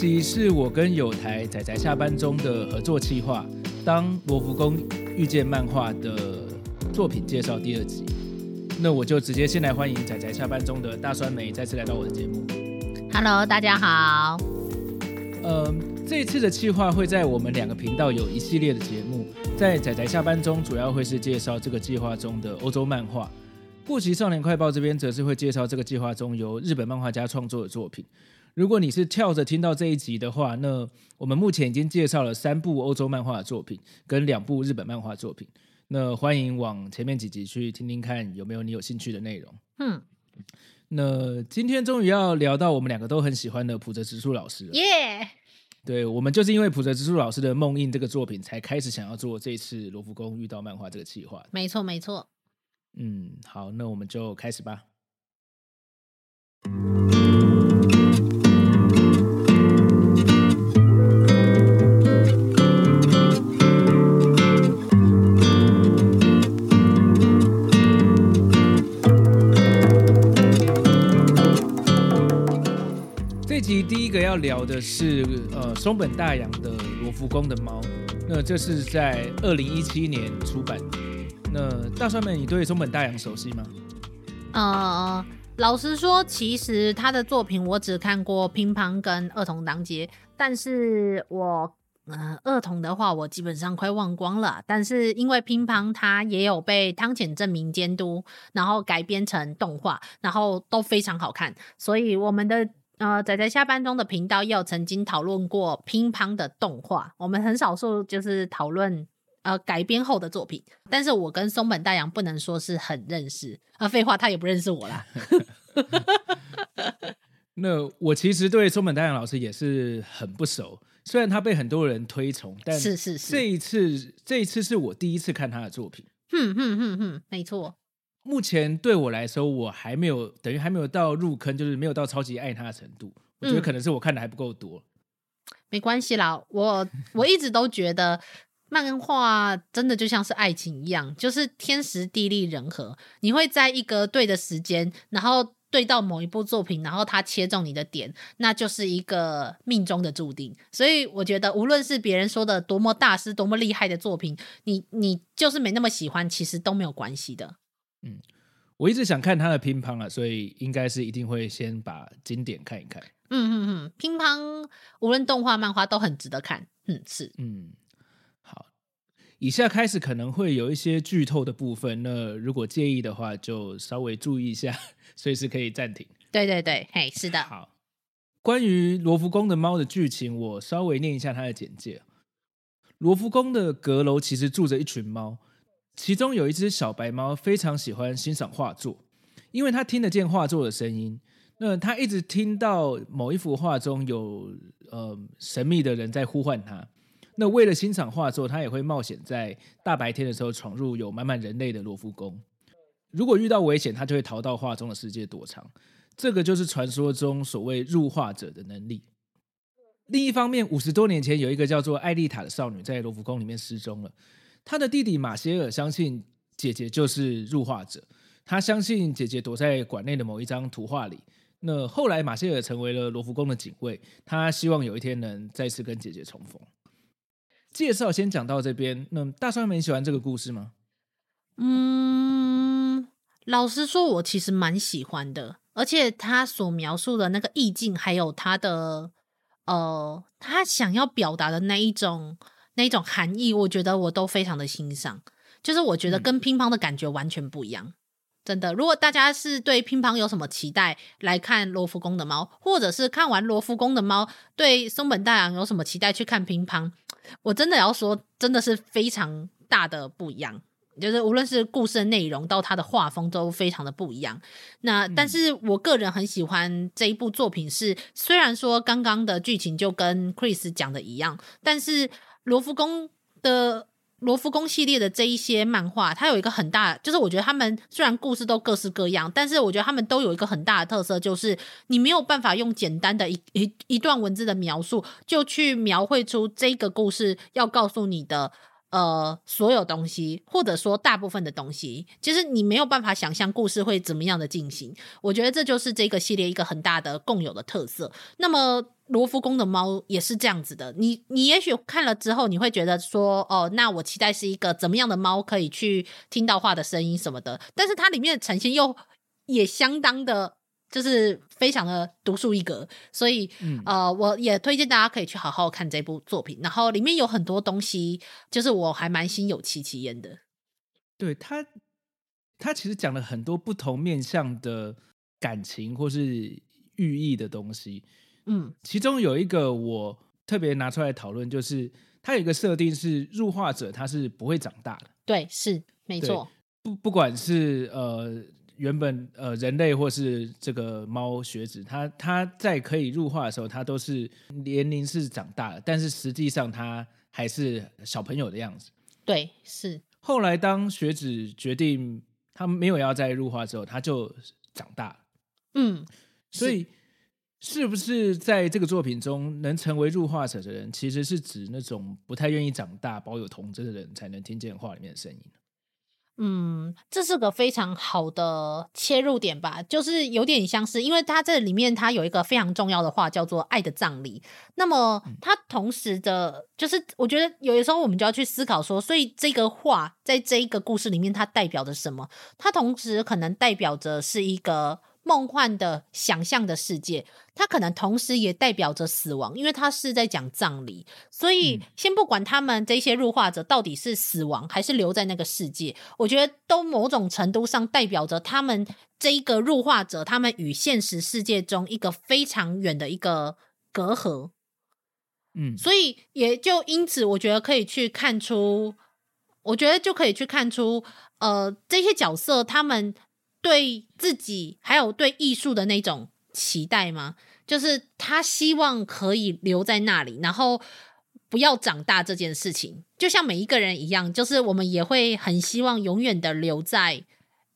集是我跟有台仔仔下班中的合作企划，当罗浮宫遇见漫画的作品介绍第二集。那我就直接先来欢迎仔仔下班中的大酸梅再次来到我的节目。Hello，大家好。呃，这一次的企划会在我们两个频道有一系列的节目，在仔仔下班中主要会是介绍这个计划中的欧洲漫画，过期少年快报这边则是会介绍这个计划中由日本漫画家创作的作品。如果你是跳着听到这一集的话，那我们目前已经介绍了三部欧洲漫画的作品跟两部日本漫画作品。那欢迎往前面几集去听听看，有没有你有兴趣的内容。嗯，那今天终于要聊到我们两个都很喜欢的浦泽直树老师了。耶!对，我们就是因为浦泽直树老师的《梦印》这个作品，才开始想要做这次罗浮宫遇到漫画这个计划。没错，没错。嗯，好，那我们就开始吧。第一个要聊的是，呃，松本大洋的《罗浮宫的猫》，那这是在二零一七年出版。那大帅们，你对松本大洋熟悉吗？呃，老实说，其实他的作品我只看过《乒乓》跟《儿童当街》，但是我，呃，二童的话我基本上快忘光了。但是因为《乒乓》它也有被汤浅证明监督，然后改编成动画，然后都非常好看，所以我们的。呃，仔仔下班中的频道也有曾经讨论过乒乓的动画，我们很少数就是讨论呃改编后的作品，但是我跟松本大洋不能说是很认识，啊、呃，废话，他也不认识我啦。那我其实对松本大洋老师也是很不熟，虽然他被很多人推崇，但是是是，这一次这一次是我第一次看他的作品，哼哼哼哼，没错。目前对我来说，我还没有等于还没有到入坑，就是没有到超级爱他的程度。我觉得可能是我看的还不够多。嗯、没关系啦，我我一直都觉得漫画真的就像是爱情一样，就是天时地利人和。你会在一个对的时间，然后对到某一部作品，然后它切中你的点，那就是一个命中的注定。所以我觉得，无论是别人说的多么大师、多么厉害的作品，你你就是没那么喜欢，其实都没有关系的。嗯，我一直想看他的乒乓啊，所以应该是一定会先把经典看一看。嗯嗯嗯，乒乓无论动画、漫画都很值得看。嗯，是。嗯，好，以下开始可能会有一些剧透的部分，那如果介意的话，就稍微注意一下，随时可以暂停。对对对，嘿，是的。好，关于罗浮宫的猫的剧情，我稍微念一下它的简介。罗浮宫的阁楼其实住着一群猫。其中有一只小白猫非常喜欢欣赏画作，因为它听得见画作的声音。那它一直听到某一幅画中有呃神秘的人在呼唤它。那为了欣赏画作，它也会冒险在大白天的时候闯入有满满人类的罗浮宫。如果遇到危险，它就会逃到画中的世界躲藏。这个就是传说中所谓入画者的能力。另一方面，五十多年前有一个叫做艾丽塔的少女在罗浮宫里面失踪了。他的弟弟马歇尔相信姐姐就是入画者，他相信姐姐躲在馆内的某一张图画里。那后来马歇尔成为了罗浮宫的警卫，他希望有一天能再次跟姐姐重逢。介绍先讲到这边。那大酸梅喜欢这个故事吗？嗯，老实说，我其实蛮喜欢的，而且他所描述的那个意境，还有他的呃，他想要表达的那一种那一种含义，我觉得我都非常的欣赏。就是我觉得跟乒乓的感觉完全不一样。嗯真的，如果大家是对乒乓有什么期待来看罗浮宫的猫，或者是看完罗浮宫的猫对松本大洋有什么期待去看乒乓，我真的要说，真的是非常大的不一样。就是无论是故事的内容到它的画风都非常的不一样。那但是我个人很喜欢这一部作品是，是虽然说刚刚的剧情就跟 Chris 讲的一样，但是罗浮宫的。罗浮宫系列的这一些漫画，它有一个很大，就是我觉得他们虽然故事都各式各样，但是我觉得他们都有一个很大的特色，就是你没有办法用简单的一一一段文字的描述，就去描绘出这个故事要告诉你的。呃，所有东西，或者说大部分的东西，其实你没有办法想象故事会怎么样的进行。我觉得这就是这个系列一个很大的共有的特色。那么罗浮宫的猫也是这样子的，你你也许看了之后，你会觉得说，哦，那我期待是一个怎么样的猫可以去听到话的声音什么的，但是它里面的呈现又也相当的。就是非常的独树一格，所以、嗯、呃，我也推荐大家可以去好好看这部作品。然后里面有很多东西，就是我还蛮心有戚戚焉的。对他，他其实讲了很多不同面向的感情或是寓意的东西。嗯，其中有一个我特别拿出来讨论，就是他有一个设定是入画者他是不会长大的。对，是没错。不不管是呃。原本呃，人类或是这个猫学子，它它在可以入画的时候，它都是年龄是长大了，但是实际上它还是小朋友的样子。对，是。后来当学子决定他没有要再入画之后，他就长大了。嗯，所以是不是在这个作品中能成为入画者的人，其实是指那种不太愿意长大、保有童真的人，才能听见画里面的声音？嗯，这是个非常好的切入点吧，就是有点像是，因为它这里面它有一个非常重要的话叫做“爱的葬礼”。那么它同时的，就是我觉得有的时候我们就要去思考说，所以这个话在这一个故事里面它代表着什么？它同时可能代表着是一个。梦幻的想象的世界，它可能同时也代表着死亡，因为它是在讲葬礼。所以，先不管他们这些入画者到底是死亡还是留在那个世界，我觉得都某种程度上代表着他们这一个入画者，他们与现实世界中一个非常远的一个隔阂。嗯，所以也就因此，我觉得可以去看出，我觉得就可以去看出，呃，这些角色他们。对自己还有对艺术的那种期待吗？就是他希望可以留在那里，然后不要长大这件事情，就像每一个人一样，就是我们也会很希望永远的留在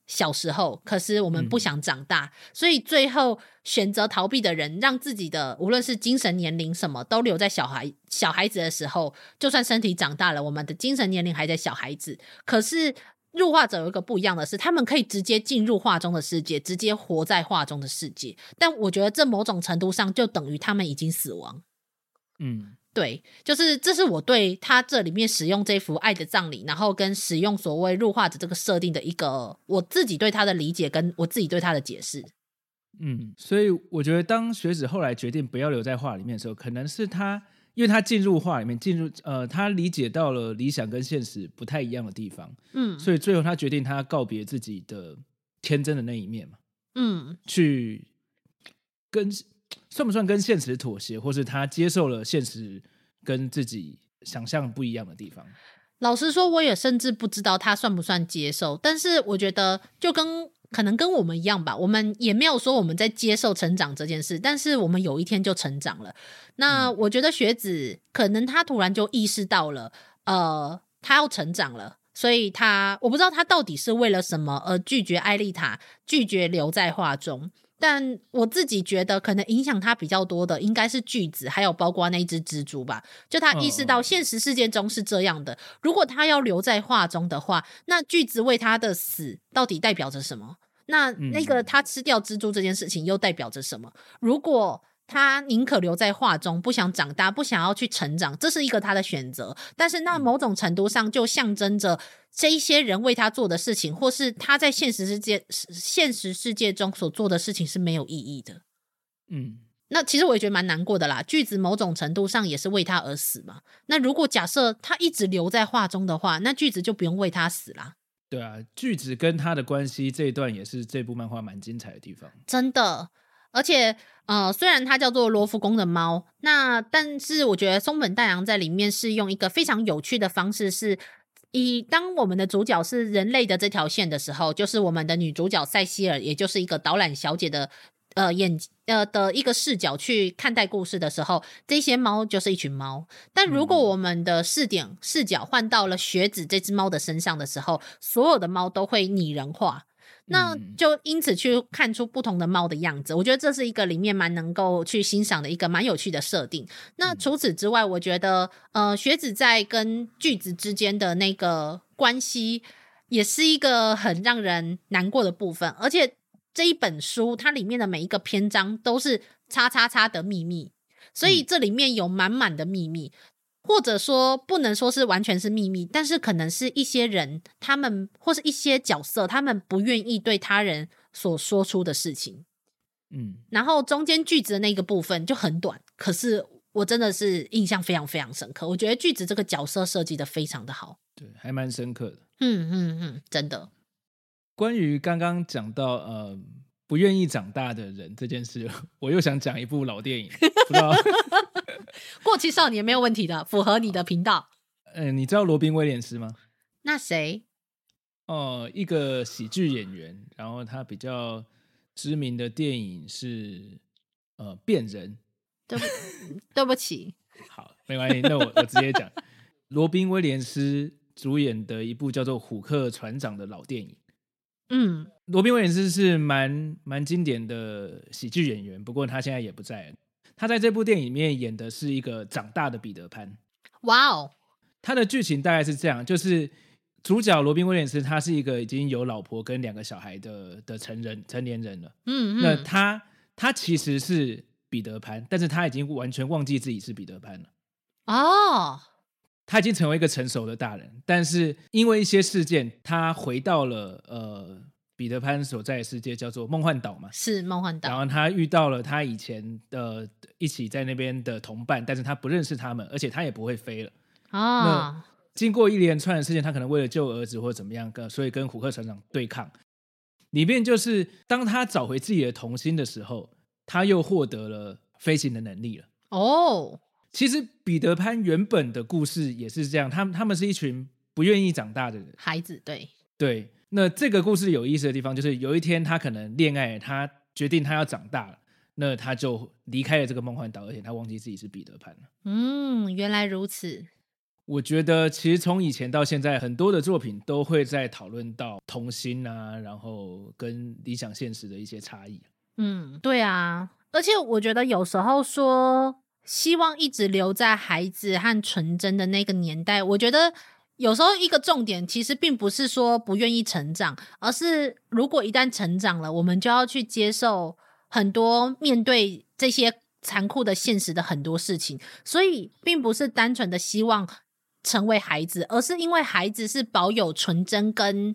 小时候，可是我们不想长大，嗯、所以最后选择逃避的人，让自己的无论是精神年龄什么都留在小孩小孩子的时候，就算身体长大了，我们的精神年龄还在小孩子，可是。入画者有一个不一样的是，他们可以直接进入画中的世界，直接活在画中的世界。但我觉得这某种程度上就等于他们已经死亡。嗯，对，就是这是我对他这里面使用这幅《爱的葬礼》，然后跟使用所谓入画者这个设定的一个我自己对他的理解，跟我自己对他的解释。嗯，所以我觉得当学子后来决定不要留在画里面的时候，可能是他。因为他进入画里面，进入呃，他理解到了理想跟现实不太一样的地方，嗯，所以最后他决定他告别自己的天真的那一面嘛，嗯，去跟算不算跟现实妥协，或是他接受了现实跟自己想象不一样的地方。老实说，我也甚至不知道他算不算接受，但是我觉得就跟。可能跟我们一样吧，我们也没有说我们在接受成长这件事，但是我们有一天就成长了。那我觉得学子可能他突然就意识到了，呃，他要成长了，所以他我不知道他到底是为了什么而拒绝艾丽塔，拒绝留在画中。但我自己觉得，可能影响他比较多的应该是句子，还有包括那一只蜘蛛吧。就他意识到现实世界中是这样的，如果他要留在画中的话，那句子为他的死到底代表着什么？那那个他吃掉蜘蛛这件事情又代表着什么？如果他宁可留在画中，不想长大，不想要去成长，这是一个他的选择。但是那某种程度上就象征着这一些人为他做的事情，或是他在现实世界现实世界中所做的事情是没有意义的。嗯，那其实我也觉得蛮难过的啦。句子某种程度上也是为他而死嘛。那如果假设他一直留在画中的话，那句子就不用为他死啦。对啊，句子跟他的关系这一段也是这部漫画蛮精彩的地方，真的。而且，呃，虽然它叫做罗浮宫的猫，那但是我觉得松本大洋在里面是用一个非常有趣的方式，是以当我们的主角是人类的这条线的时候，就是我们的女主角塞西尔，也就是一个导览小姐的呃眼呃的一个视角去看待故事的时候，这些猫就是一群猫。但如果我们的视点视角换到了雪子这只猫的身上的时候，所有的猫都会拟人化。那就因此去看出不同的猫的样子，我觉得这是一个里面蛮能够去欣赏的一个蛮有趣的设定。那除此之外，我觉得呃，学子在跟句子之间的那个关系，也是一个很让人难过的部分。而且这一本书它里面的每一个篇章都是叉叉叉的秘密，所以这里面有满满的秘密。或者说不能说是完全是秘密，但是可能是一些人，他们或是一些角色，他们不愿意对他人所说出的事情。嗯，然后中间句子的那个部分就很短，可是我真的是印象非常非常深刻。我觉得句子这个角色设计的非常的好，对，还蛮深刻的。嗯嗯嗯，真的。关于刚刚讲到呃不愿意长大的人这件事，我又想讲一部老电影，不知道。过气少年没有问题的，符合你的频道。嗯、呃，你知道罗宾威廉斯吗？那谁？哦、呃，一个喜剧演员，然后他比较知名的电影是呃《变人》。对不，对不起。好，没关系，那我我直接讲，罗宾威廉斯主演的一部叫做《虎克船长》的老电影。嗯，罗宾威廉斯是蛮蛮经典的喜剧演员，不过他现在也不在了。他在这部电影里面演的是一个长大的彼得潘。哇哦！他的剧情大概是这样，就是主角罗宾威廉斯他是一个已经有老婆跟两个小孩的的成人成年人了。嗯嗯。那他他其实是彼得潘，但是他已经完全忘记自己是彼得潘了。哦。他已经成为一个成熟的大人，但是因为一些事件，他回到了呃。彼得潘所在的世界叫做梦幻岛嘛，是梦幻岛。然后他遇到了他以前的一起在那边的同伴，但是他不认识他们，而且他也不会飞了。啊、经过一连串的事件，他可能为了救儿子或者怎么样，跟所以跟虎克船长对抗。里面就是当他找回自己的童心的时候，他又获得了飞行的能力了。哦，其实彼得潘原本的故事也是这样，他们他们是一群不愿意长大的人，孩子，对对。那这个故事有意思的地方，就是有一天他可能恋爱，他决定他要长大了，那他就离开了这个梦幻岛，而且他忘记自己是彼得潘了。嗯，原来如此。我觉得其实从以前到现在，很多的作品都会在讨论到童心啊，然后跟理想现实的一些差异。嗯，对啊，而且我觉得有时候说希望一直留在孩子和纯真的那个年代，我觉得。有时候一个重点其实并不是说不愿意成长，而是如果一旦成长了，我们就要去接受很多面对这些残酷的现实的很多事情。所以并不是单纯的希望成为孩子，而是因为孩子是保有纯真跟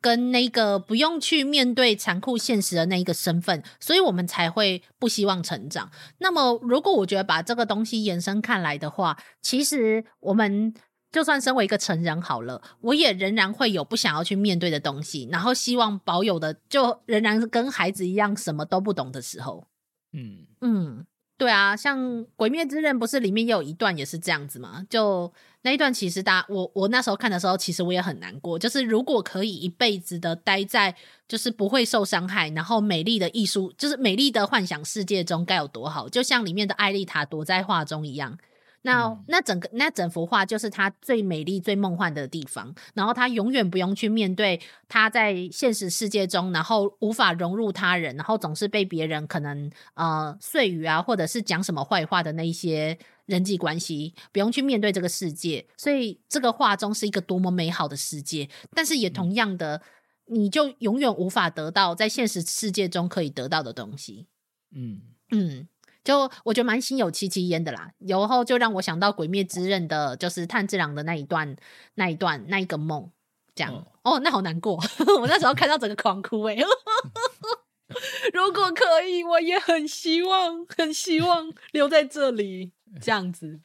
跟那个不用去面对残酷现实的那一个身份，所以我们才会不希望成长。那么，如果我觉得把这个东西延伸看来的话，其实我们。就算身为一个成人好了，我也仍然会有不想要去面对的东西，然后希望保有的就仍然是跟孩子一样什么都不懂的时候。嗯嗯，对啊，像《鬼灭之刃》不是里面也有一段也是这样子吗？就那一段，其实大家我我那时候看的时候，其实我也很难过。就是如果可以一辈子的待在就是不会受伤害，然后美丽的艺术，就是美丽的幻想世界中，该有多好？就像里面的艾丽塔躲在画中一样。那那整个那整幅画就是他最美丽、最梦幻的地方，然后他永远不用去面对他在现实世界中，然后无法融入他人，然后总是被别人可能呃碎语啊，或者是讲什么坏话的那一些人际关系，不用去面对这个世界，所以这个画中是一个多么美好的世界，但是也同样的，你就永远无法得到在现实世界中可以得到的东西。嗯。嗯。就我觉得蛮心有戚戚焉的啦。然后就让我想到《鬼灭之刃》的，就是炭治郎的那一段、那一段、那一个梦，这样。哦，哦，那好难过，我那时候看到整个狂哭哎、欸。如果可以，我也很希望，很希望留在这里 这样子。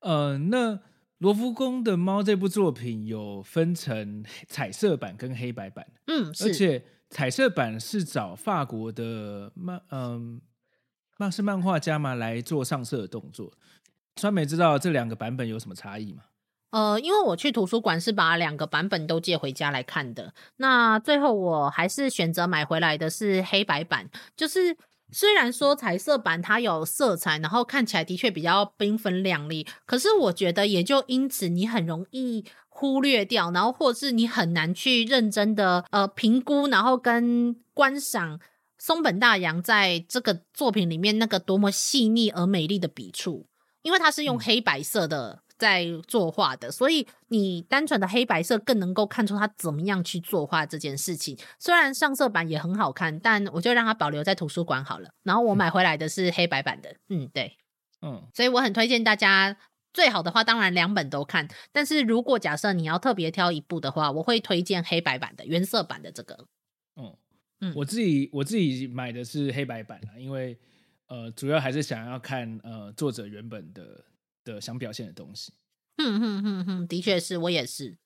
呃，那罗浮宫的猫这部作品有分成彩色版跟黑白版，嗯，而且彩色版是找法国的漫，嗯、那，是漫画家嘛来做上色的动作。川美知道这两个版本有什么差异吗？呃，因为我去图书馆是把两个版本都借回家来看的，那最后我还是选择买回来的是黑白版。就是虽然说彩色版它有色彩，然后看起来的确比较缤纷亮丽，可是我觉得也就因此你很容易忽略掉，然后或是你很难去认真的呃评估，然后跟观赏松本大洋在这个作品里面那个多么细腻而美丽的笔触，因为它是用黑白色的。嗯在作画的，所以你单纯的黑白色更能够看出他怎么样去作画这件事情。虽然上色版也很好看，但我就让它保留在图书馆好了。然后我买回来的是黑白版的，嗯，对，嗯，所以我很推荐大家，最好的话当然两本都看。但是如果假设你要特别挑一部的话，我会推荐黑白版的原色版的这个。嗯嗯，我自己我自己买的是黑白版啊，因为呃，主要还是想要看呃作者原本的。的想表现的东西，嗯嗯嗯嗯，的确是我也是。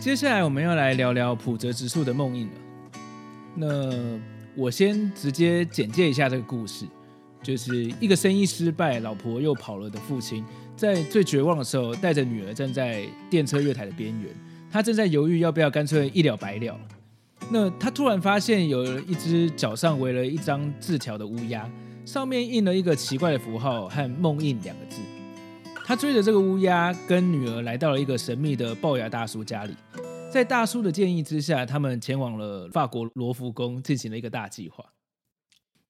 接下来我们要来聊聊浦泽直树的梦印了。那。我先直接简介一下这个故事，就是一个生意失败、老婆又跑了的父亲，在最绝望的时候，带着女儿站在电车月台的边缘，他正在犹豫要不要干脆一了百了。那他突然发现有一只脚上围了一张字条的乌鸦，上面印了一个奇怪的符号和“梦印”两个字。他追着这个乌鸦，跟女儿来到了一个神秘的龅牙大叔家里。在大叔的建议之下，他们前往了法国罗浮宫，进行了一个大计划。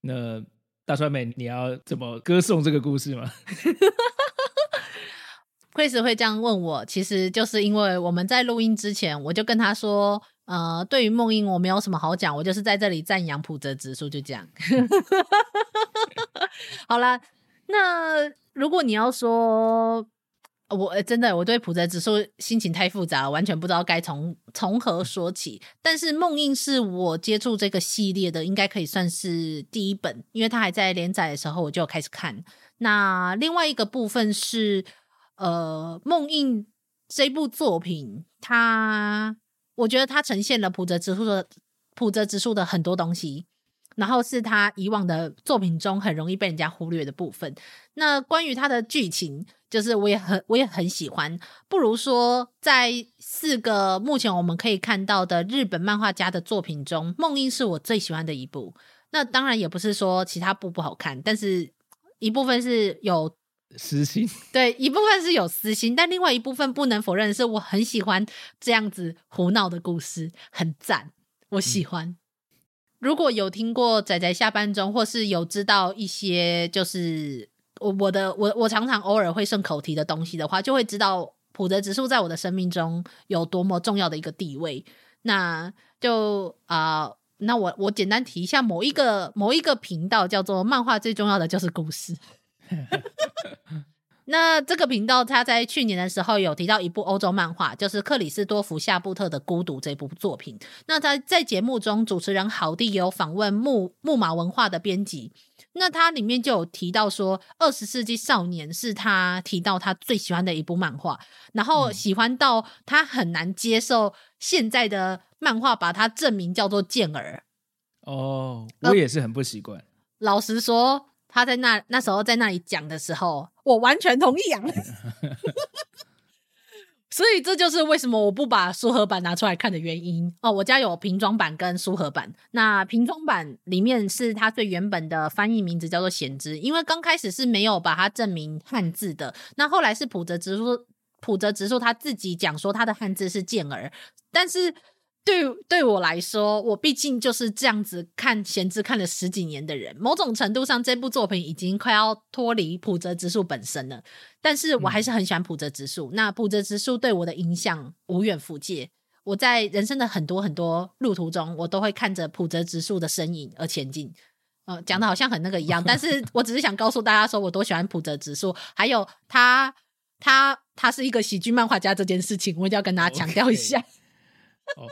那大帅妹，你要怎么歌颂这个故事吗？Chris 会这样问我，其实就是因为我们在录音之前，我就跟他说，呃，对于梦映我没有什么好讲，我就是在这里赞扬普泽直树，就这样。好了，那如果你要说。我真的，我对普泽直树心情太复杂，完全不知道该从从何说起。但是梦映是我接触这个系列的，应该可以算是第一本，因为它还在连载的时候我就开始看。那另外一个部分是，呃，梦映这部作品，它我觉得它呈现了普泽直树的普泽直树的很多东西。然后是他以往的作品中很容易被人家忽略的部分。那关于他的剧情，就是我也很我也很喜欢。不如说，在四个目前我们可以看到的日本漫画家的作品中，《梦映》是我最喜欢的一部。那当然也不是说其他部不好看，但是一部分是有私心，对，一部分是有私心，但另外一部分不能否认的是，我很喜欢这样子胡闹的故事，很赞，我喜欢。嗯如果有听过仔仔下班中，或是有知道一些就是我我的我我常常偶尔会顺口提的东西的话，就会知道普泽直树在我的生命中有多么重要的一个地位。那就啊、那我我简单提一下某一个某一个频道叫做“漫画最重要的就是故事”。那这个频道，他在去年的时候有提到一部欧洲漫画，就是克里斯多福夏布特的《孤独》这部作品。那他在节目中，主持人好弟有访问木木马文化的编辑，那他里面就有提到说，《二十世纪少年》是他提到他最喜欢的一部漫画，然后喜欢到他很难接受现在的漫画把它正名叫做健儿。哦，我也是很不习惯。呃，老实说。他在那那时候在那里讲的时候，我完全同意啊。所以这就是为什么我不把书盒版拿出来看的原因哦。我家有瓶装版跟书盒版，那瓶装版里面是它最原本的翻译名字叫做弦之，因为刚开始是没有把它证明汉字的。那后来是普泽直树，普泽直树他自己讲说他的汉字是健儿，但是对对我来说，我毕竟就是这样子看闲置看了十几年的人，某种程度上，这部作品已经快要脱离普泽直树本身了。但是我还是很喜欢普泽直树。嗯、那普泽直树对我的影响无远弗届。我在人生的很多很多路途中，我都会看着普泽直树的身影而前进。呃，讲的好像很那个一样，但是我只是想告诉大家说，我多喜欢普泽直树，还有他他他是一个喜剧漫画家这件事情，我一定要跟大家强调一下。Okay. 哦，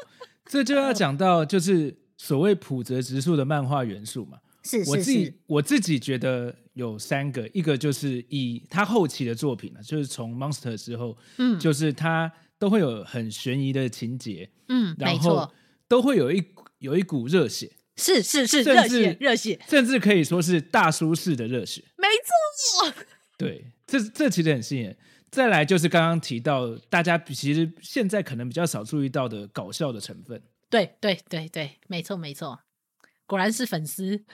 这就要讲到就是所谓普泽直树的漫画元素嘛。是，是，是，我自己我自己觉得有三个，一个就是以他后期的作品呢就是从 Monster 之后，嗯，就是他。都会有很悬疑的情节，嗯，然后都会有一有一股热血，是是是，热血热血，甚至可以说是大叔式的热血，没错。对，这这其实很吸引人。再来就是刚刚提到，大家其实现在可能比较少注意到的搞笑的成分，对对对对，没错没错，果然是粉丝。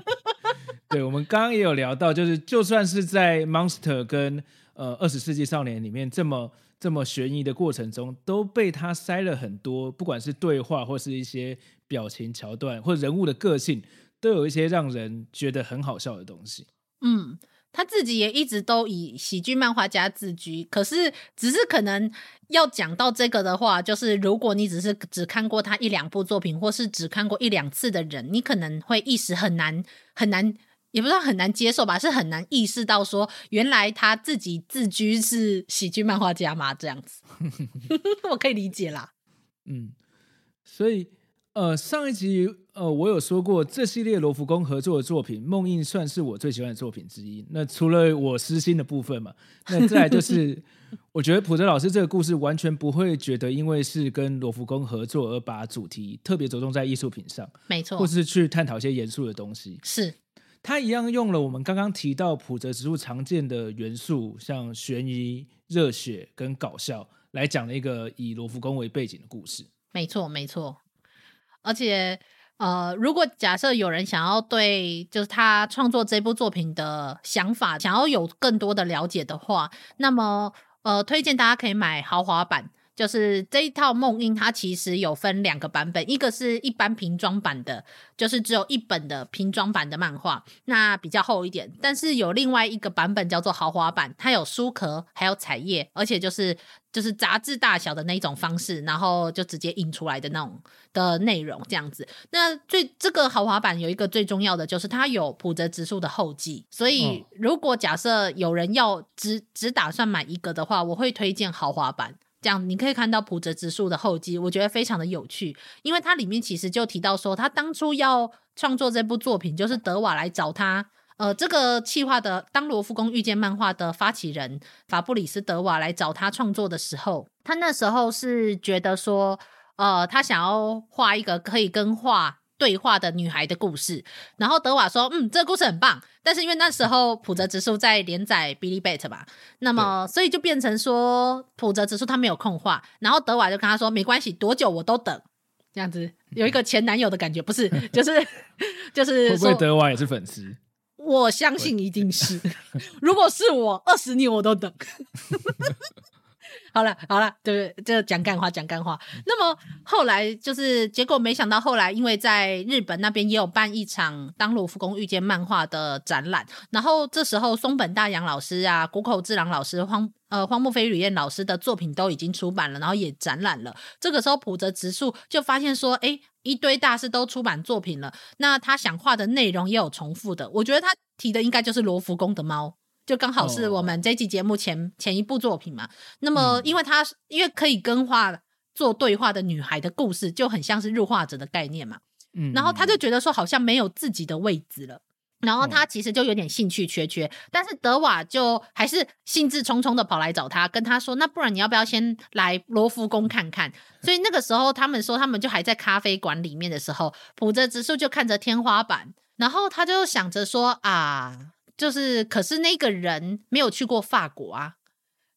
对，我们刚刚也有聊到，就是就算是在 Monster 跟呃二十世纪少年里面这么。这么悬疑的过程中，都被他塞了很多，不管是对话或是一些表情桥段，或人物的个性，都有一些让人觉得很好笑的东西。嗯，他自己也一直都以喜剧漫画家自居，可是只是可能要讲到这个的话，就是如果你只是只看过他一两部作品，或是只看过一两次的人，你可能会一时很难很难。也不知道很难接受吧，是很难意识到说，原来他自己自居是喜剧漫画家吗？这样子，我可以理解啦。嗯，所以呃，上一集呃，我有说过，这系列罗浮宫合作的作品《梦印》算是我最喜欢的作品之一。那除了我私心的部分嘛，那再来就 是，我觉得普泽老师这个故事完全不会觉得因为是跟罗浮宫合作而把主题特别着重在艺术品上，没错，或是去探讨一些严肃的东西，是。他一样用了我们刚刚提到普泽植物常见的元素，像悬疑、热血跟搞笑，来讲了一个以罗浮宫为背景的故事。没错，没错。而且，呃，如果假设有人想要对就是他创作这部作品的想法，想要有更多的了解的话，那么，呃，推荐大家可以买豪华版。就是这一套梦音，它其实有分两个版本，一个是一般平装版的，就是只有一本的平装版的漫画，那比较厚一点。但是有另外一个版本叫做豪华版，它有书壳，还有彩页，而且就是就是杂志大小的那种方式，然后就直接印出来的那种的内容这样子。那最这个豪华版有一个最重要的，就是它有普泽直树的后记，所以如果假设有人要只只打算买一个的话，我会推荐豪华版。这样你可以看到普泽直树的后记，我觉得非常的有趣，因为它里面其实就提到说，他当初要创作这部作品，就是德瓦来找他，呃，这个企划的当罗浮宫遇见漫画的发起人法布里斯德瓦来找他创作的时候，他那时候是觉得说，呃，他想要画一个可以跟画。对话的女孩的故事，然后德瓦说：“嗯，这个故事很棒。”但是因为那时候普泽直树在连载《Billy Bat》吧，那么所以就变成说普泽直树他没有空画，然后德瓦就跟他说：“没关系，多久我都等。”这样子有一个前男友的感觉，不是？就是就是说，会不会德瓦也是粉丝？我相信一定是。如果是我，二十年我都等。好了好了，对，就讲干话讲干话。那么后来就是结果，没想到后来因为在日本那边也有办一场当罗浮宫遇见漫画的展览，然后这时候松本大洋老师啊、谷口智郎老师、荒呃荒木飞吕彦老师的作品都已经出版了，然后也展览了。这个时候浦泽直树就发现说，哎，一堆大师都出版作品了，那他想画的内容也有重复的。我觉得他提的应该就是罗浮宫的猫。就刚好是我们这期节目前、oh. 前一部作品嘛，那么因为他因为可以跟画做对话的女孩的故事，就很像是入画者的概念嘛，嗯，然后他就觉得说好像没有自己的位置了，然后他其实就有点兴趣缺缺，但是德瓦就还是兴致冲冲的跑来找他，跟他说，那不然你要不要先来罗浮宫看看？所以那个时候他们说他们就还在咖啡馆里面的时候，普泽直树就看着天花板，然后他就想着说啊。就是，可是那个人没有去过法国啊，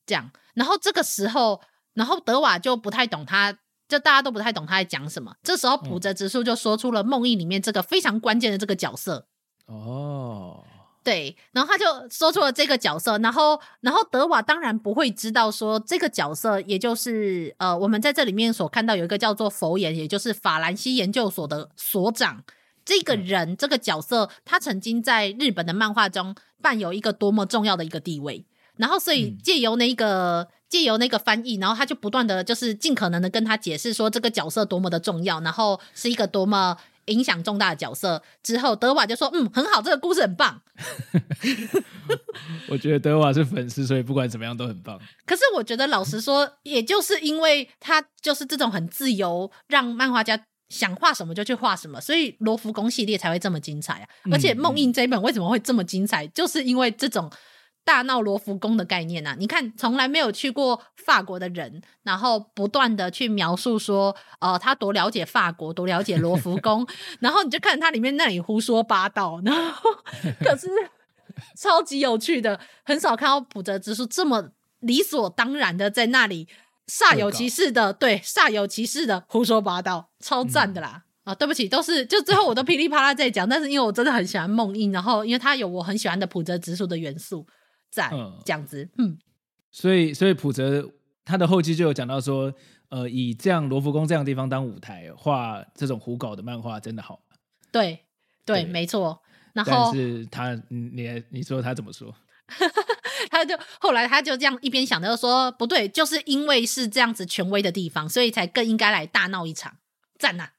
这样。然后这个时候，然后德瓦就不太懂他，就大家都不太懂他在讲什么。这时候浦泽直树就说出了梦印里面这个非常关键的这个角色。哦，对，然后他就说出了这个角色，然后然后德瓦当然不会知道说这个角色，也就是呃，我们在这里面所看到有一个叫做佛眼，也就是法兰西研究所的所长，这个人、嗯、这个角色，他曾经在日本的漫画中伴有一个多么重要的一个地位，然后所以借由那个、嗯、借由那个翻译，然后他就不断的就是尽可能的跟他解释说这个角色多么的重要，然后是一个多么。影响重大的角色之后，德瓦就说：“嗯，很好，这个故事很棒。”我觉得德瓦是粉丝，所以不管怎么样都很棒。可是我觉得，老实说，也就是因为他就是这种很自由，让漫画家想画什么就去画什么，所以罗浮宫系列才会这么精彩啊！而且梦印这一本为什么会这么精彩，就是因为这种。大闹罗浮宫的概念啊，你看，从来没有去过法国的人，然后不断的去描述说，呃，他多了解法国，多了解罗浮宫，然后你就看他里面那里胡说八道，然后可是超级有趣的，很少看到普泽直树这么理所当然的在那里煞有其事的，对，煞有其事的胡说八道，超赞的啦！啊、对不起，都是就最后我都噼里啪啦在讲，但是因为我真的很喜欢梦印，然后因为他有我很喜欢的普泽直树的元素。在这样子，嗯，所以所以普泽他的后期就有讲到说，呃，以这样罗浮宫这样的地方当舞台画这种胡搞的漫画真的好。对对，对没错。然后但是他，你你说他怎么说？他就后来他就这样一边想着说，不对，就是因为是这样子权威的地方，所以才更应该来大闹一场，赞呐、啊！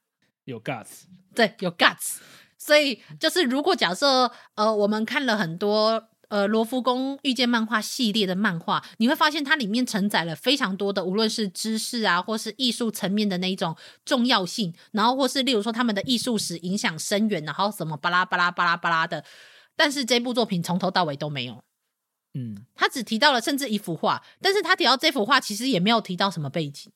有 guts，对，有 guts。所以就是如果假设呃，我们看了很多。呃，罗浮宫遇见漫画系列的漫画，你会发现它里面承载了非常多的，无论是知识啊，或是艺术层面的那一种重要性，然后或是例如说他们的艺术史影响深远，然后什么巴拉巴拉巴拉巴拉的，但是这部作品从头到尾都没有，嗯，他只提到了甚至一幅画，但是他提到这幅画其实也没有提到什么背景，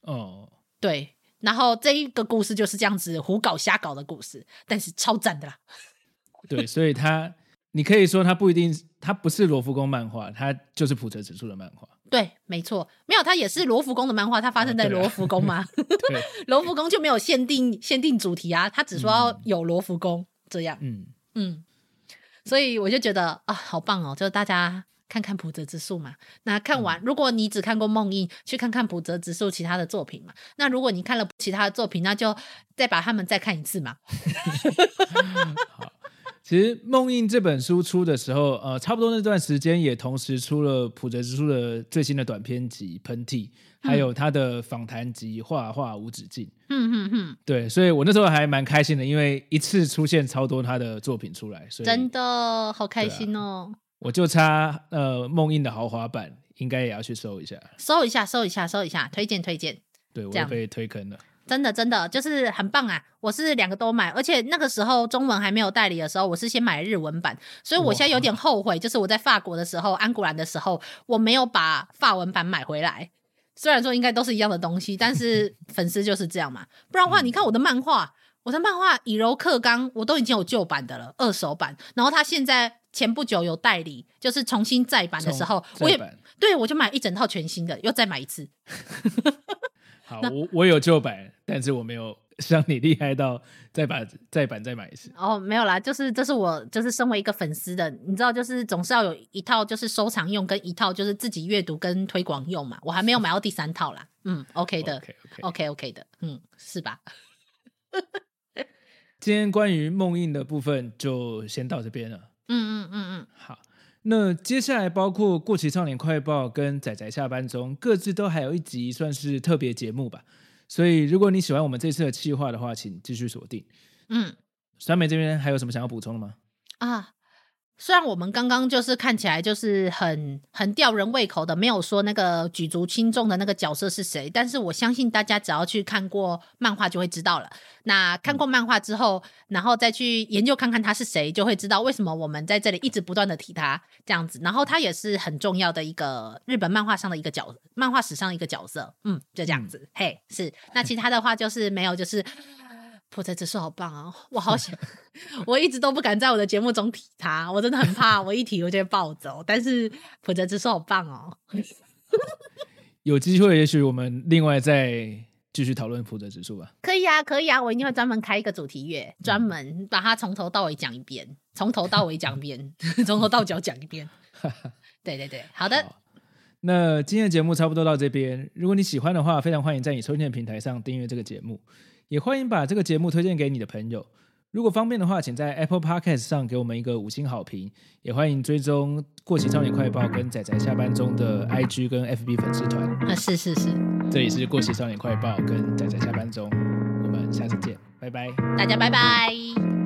哦，对，然后这一个故事就是这样子胡搞瞎搞的故事，但是超赞的啦，对，所以他。你可以说他不一定，他不是罗浮宫漫画，他就是普泽直树的漫画。对，没错，没有，它也是罗浮宫的漫画，它发生在罗浮宫吗？对，罗浮宫就没有限定限定主题啊，他只说要有罗浮宫这样。嗯。嗯，所以我就觉得啊，好棒哦！就大家看看普泽之树嘛。那看完，嗯、如果你只看过梦印，去看看普泽之树其他的作品嘛。那如果你看了其他的作品，那就再把他们再看一次嘛。好。其实《梦印》这本书出的时候，呃，差不多那段时间也同时出了普泽之树的最新的短篇集《喷嚏》，还有他的访谈集《画画无止境》。嗯嗯嗯，对，所以我那时候还蛮开心的，因为一次出现超多他的作品出来，所以真的好开心哦。啊、我就差呃《梦印》的豪华版，应该也要去搜一下，搜一下，搜一下，搜一下，推荐推荐。对，我也被推坑了。真的真的就是很棒啊！我是两个都买，而且那个时候中文还没有代理的时候，我是先买日文版，所以我现在有点后悔，就是我在法国的时候，安古兰的时候，我没有把法文版买回来。虽然说应该都是一样的东西，但是 粉丝就是这样嘛。不然的话，你看我的漫画，我的漫画以柔克刚，我都已经有旧版的了，二手版。然后他现在前不久有代理，就是重新再版的时候，我也对我就买一整套全新的，又再买一次。好，我我有旧版，但是我没有像你厉害到再把再版再买一次。哦，没有啦，就是这是我就是身为一个粉丝的，你知道，就是总是要有一套就是收藏用，跟一套就是自己阅读跟推广用嘛。我还没有买到第三套啦。嗯，OK 的，OK OK OK OK 的，嗯，是吧？今天关于梦印的部分就先到这边了。嗯嗯嗯嗯，好。那接下来包括《过期少年快报》跟《仔仔下班中》各自都还有一集算是特别节目吧，所以如果你喜欢我们这次的企划的话，请继续锁定。嗯，酸梅这边还有什么想要补充的吗？啊。虽然我们刚刚就是看起来就是很很吊人胃口的，没有说那个举足轻重的那个角色是谁，但是我相信大家只要去看过漫画就会知道了。那看过漫画之后，然后再去研究看看他是谁，就会知道为什么我们在这里一直不断的提他这样子。然后他也是很重要的一个日本漫画上的一个角，漫画史上的一个角色。嗯，就这样子。嗯、嘿，是。那其他的话就是没有，就是。浦泽指数好棒啊！我好想，我一直都不敢在我的节目中提他，我真的很怕，我一提我就会暴走。但是浦泽指数好棒哦！有机会，也许我们另外再继续讨论浦泽指数吧。可以啊，可以啊，我一定会专门开一个主题月，专门把它从头到尾讲一遍。从头到尾讲一遍，从头到脚讲一遍。对对对，好的。好，那今天的节目差不多到这边。如果你喜欢的话，非常欢迎在你收听的平台上订阅这个节目，也欢迎把这个节目推荐给你的朋友。如果方便的话，请在 Apple Podcast 上给我们一个五星好评。也欢迎追踪《过期少年快报》跟仔仔下班中的 IG 跟 FB 粉丝团。啊，是是是，这里是《过期少年快报》跟仔仔下班中，我们下次见，拜拜，大家拜拜。